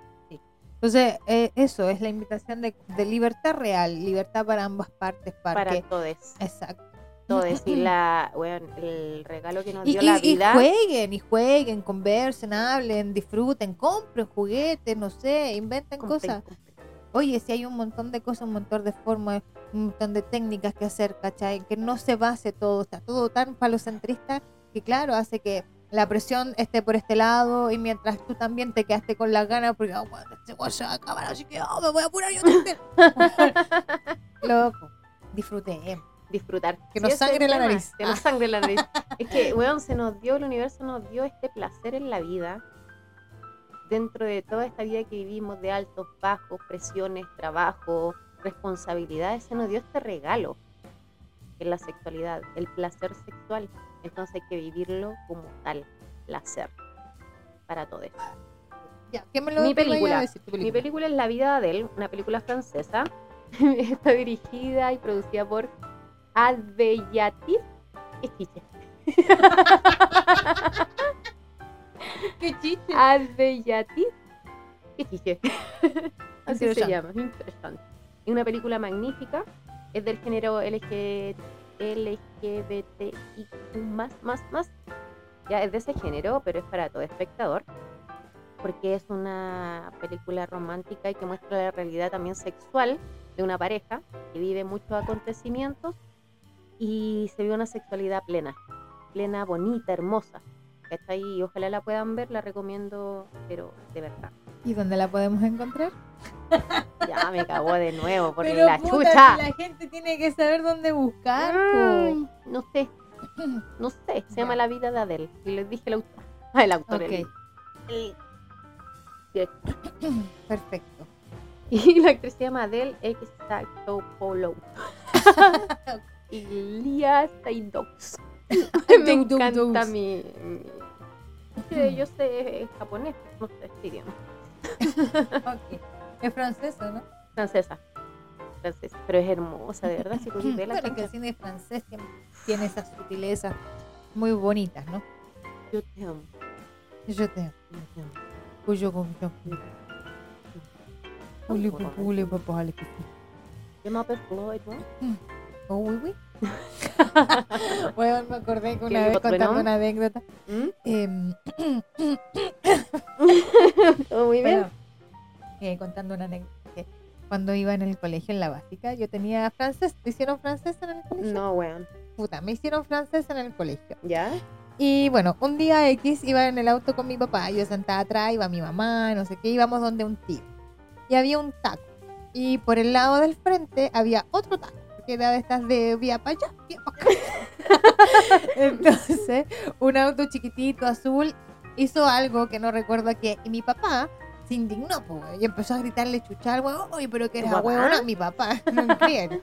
Entonces, eh, eso es la invitación de, de libertad real, libertad para ambas partes. Para,
Para
que-
todos.
Exacto.
Todos. Y la, weón, el regalo que nos
Y,
dio
y-
la
y
vida.
jueguen, y jueguen, conversen, hablen, disfruten, compren juguetes, no sé, inventen
Compren,
cosas.
compren.
Oye, si hay un montón de cosas, un montón de formas, un montón de técnicas que hacer, ¿cachai? Que no se base todo, está todo tan palocentrista que claro, hace que la presión esté por este lado y mientras tú también te quedaste con las ganas porque, oh, bueno, este se va a acabar, así que oh, me voy a apurar yo también. (laughs) Loco, disfrutemos.
disfrutar.
Que nos sangre la
tema,
nariz.
Que nos sangre la nariz. es que, weón, se nos dio, el universo nos dio este placer en la vida. Dentro de toda esta vida que vivimos de altos, bajos, presiones, trabajo, responsabilidades, se nos dio este regalo que es la sexualidad, el placer sexual. Entonces hay que vivirlo como tal, placer para todos.
Ya, ¿qué me lo
Mi
a
película.
decir
Mi película es La vida de Adele, una película francesa. (laughs) Está dirigida y producida por Adbeyatif Estiche. (laughs) (laughs)
Qué chiste.
Adbeyatif Estiche. (laughs) Así se llama, interesante. Es una película magnífica. Es del género LG, LGBTIQ más, más, más. Ya es de ese género, pero es para todo espectador. Porque es una película romántica y que muestra la realidad también sexual de una pareja que vive muchos acontecimientos y se ve una sexualidad plena, plena, bonita, hermosa. ¿Cachai? Y ojalá la puedan ver, la recomiendo, pero de verdad.
¿Y dónde la podemos encontrar? (laughs)
Ya me cagó de nuevo por
Pero
la
puta,
chucha.
la gente tiene que saber dónde buscar. po.
Ay, no sé, (clears throat) no sé, se llama. La vida de Adele. Y les dije el autor. (laughs) El autor. el-
Ok.
el- (clears throat)
Perfecto. (laughs)
Y la actriz se llama Adele Exarchopoulos. y Lia Seydoux. Me encanta mi- que yo sé japonés, no sé este idioma.
Ok. Es francesa, ¿no?
Francesa. Francesa. Pero es hermosa, de verdad. Si podéis verla,
Bueno, que el cine francés tiene, tiene esas sutilezas muy bonitas, ¿no?
yo te amo.
Yo te amo.
yo te amo.
Pues yo con pule, papá, le pipi.
Yo me Floyd, ¿no?
Oh, uy, uy. (laughs) Bueno, me acordé que una
¿Qué
vez
dijo tu
contando
nombre?
una anécdota.
¿Mm?
em, (laughs)
muy bien.
Bueno, eh, contando una anécdota. Cuando iba en el colegio, en la básica, yo tenía francés. ¿Te hicieron francés en el colegio?
No, weón.
Puta, me hicieron francés en el colegio.
¿Ya?
Y bueno, un día X iba en el auto con mi papá. Yo sentada atrás, iba mi mamá, no sé qué. Íbamos donde un tío. Y había un taco. Y por el lado del frente había otro taco. Que era de estas de vía para allá, vía para acá. (laughs) Entonces, un auto chiquitito, azul, hizo algo que no recuerdo qué. Y mi papá se indignó, pues, y empezó a gritarle chuchar, weón, oye, pero que
¿Tu
eres
papá?
huevona, mi papá, (laughs) no creen.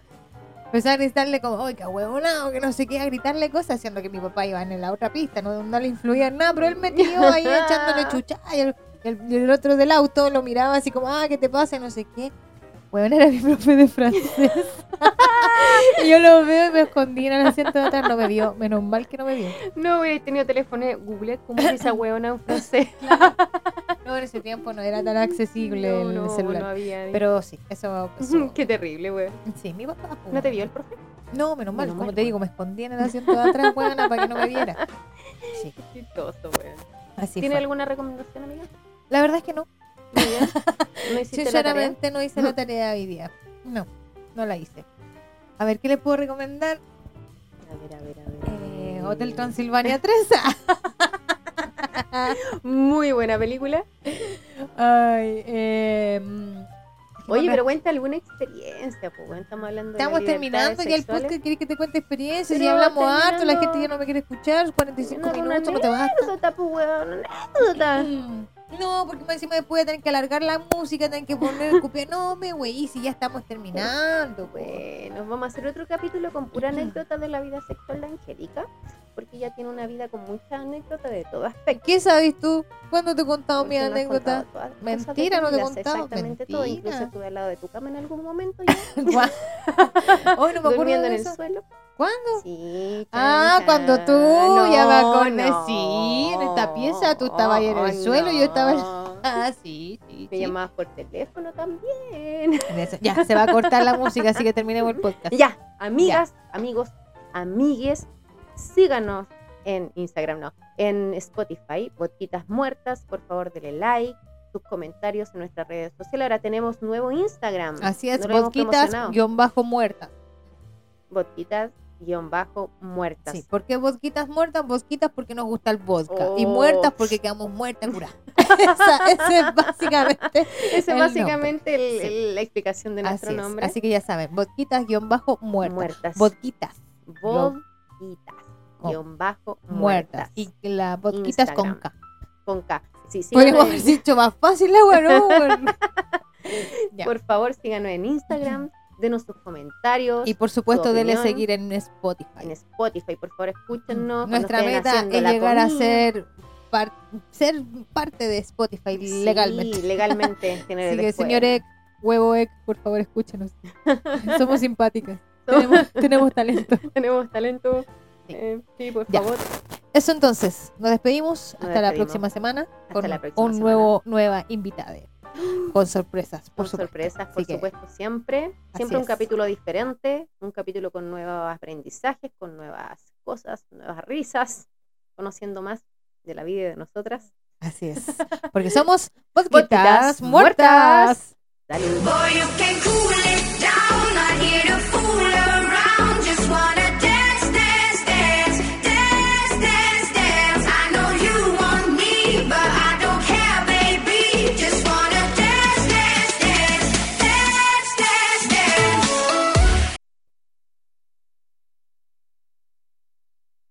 Empezó a gritarle como, oye, que huevonado, que no sé qué, a gritarle cosas, siendo que mi papá iba en la otra pista, no, no le influía en nada, pero él metió ahí (laughs) echándole chuchar, y el, el- y el otro del auto lo miraba así como, ah, ¿qué te pasa? Y no sé qué. Weón, era mi (laughs) profe de francés. (laughs) y yo lo veo y me escondí en el asiento de atrás, no me vio, menos mal que no me vio.
No, hubiera tenido teléfono. Google cómo es esa weona en francés. (laughs)
No, en ese tiempo no era tan accesible
no,
el
no,
celular.
no había.
Pero sí, eso pasó.
Qué terrible, weón.
Sí, mi papá.
¿No te vio el profe?
No, menos mal,
Menos
como
mal,
te digo, me escondí en el asiento de atrás, buena, para que no me viera. Sí,
Chistoso, weón.
así
¿Tiene
fue.
alguna recomendación, amiga?
La verdad es que no. (laughs)
¿No?
Sinceramente no hice la tarea hoy día. No, no la hice. A ver, ¿qué les puedo recomendar?
A ver, a ver, a ver.
Eh, Hotel Transilvania 3. (laughs)
Muy buena película.
Ay, eh, mm,
Oye, pero cuenta alguna experiencia, pues. Estamos hablando de
Estamos terminando ya el podcast. ¿Quieres que te cuente experiencias?
Pero
Y hablamos harto, la gente ya no me quiere escuchar. 45
No,
minutos, no te basta.
anécdota, pues, weón. Anécdota.
Mm, No, porque más encima después voy a tener que alargar la música, tener que poner el copiar. No, me güey, si ya estamos terminando. pues.
Bueno, vamos a hacer otro capítulo con pura anécdota de la vida sexual de Angélica, porque ella tiene una vida con muchas anécdotas de todo aspecto.
¿Qué sabes tú? ¿Cuándo te he contado mi
Porque nos has
anécdota?
contado
Mentira, no te he contado,
Exactamente todo, incluso
mentira.
estuve al lado de tu cama en algún momento (laughs) ya.
Hoy no me (laughs) acuerdo
durmiendo en
de
el
eso.
suelo.
¿Cuándo?
Sí.
Ah, cuando tú,
chan.
ya
No,
acordé,
no,
sí, en esta pieza tú estabas ahí en el suelo y yo estaba (laughs) Ah, sí, sí.
Me
sí.
llamabas por teléfono también. (laughs)
Ya, se va a cortar la música, así que terminemos el podcast.
Ya, amigas, amigos, amigues, síganos en Instagram, no, en Spotify, Botitas Muertas, por favor denle like, sus comentarios en nuestras redes sociales. Ahora tenemos nuevo Instagram.
Así es,
No promocionado.
guion bajo muertas.
Botitas guion bajo muertas.
Sí, ¿por qué bosquitas muertas? Bosquitas porque nos gusta el vodka. Y
Oh.
muertas porque quedamos muertas curadas. (laughs) Ese es básicamente.
Esa
el
es básicamente el-
Sí.
el- la explicación de nuestro
Así es.
nombre.
Así que ya saben, bosquitas guion bajo muertas.
Muertas.
Vodquitas
Botitas
Con-
guion bajo
muertas.
muertas.
Y la vodquitas con. K.
Con K. Sí,
Podríamos haber dicho más fácil. Bueno. (laughs)
Por favor, síganos en Instagram, denos sus comentarios.
Y por supuesto,
opinión.
seguir en Spotify.
en Spotify, por favor, escúchenos.
Nuestra meta es llegar a ser, par- ser parte de Spotify
Sí,
legalmente.
legalmente. (laughs)
Así que, señor Ek, huevo Ek, por favor, escúchenos. (laughs) Somos simpáticas. Tenemos, tenemos talento. (laughs)
Tenemos talento.
Sí.
Eh, sí, por
Ya.
favor.
Eso entonces, nos despedimos
Nos
hasta la próxima semana con
la próxima
un
semana.
nuevo nueva invitada (gasps) con sorpresas, por
Con
supuesto.
sorpresas, por
Así que,
supuesto, siempre.
así
Siempre un
es.
capítulo diferente, un capítulo con nuevos aprendizajes, con nuevas cosas, nuevas risas, conociendo más de la vida y de nosotras.
Así es. Porque somos (laughs)
Vodquitas muertas.
muertas.
Salud.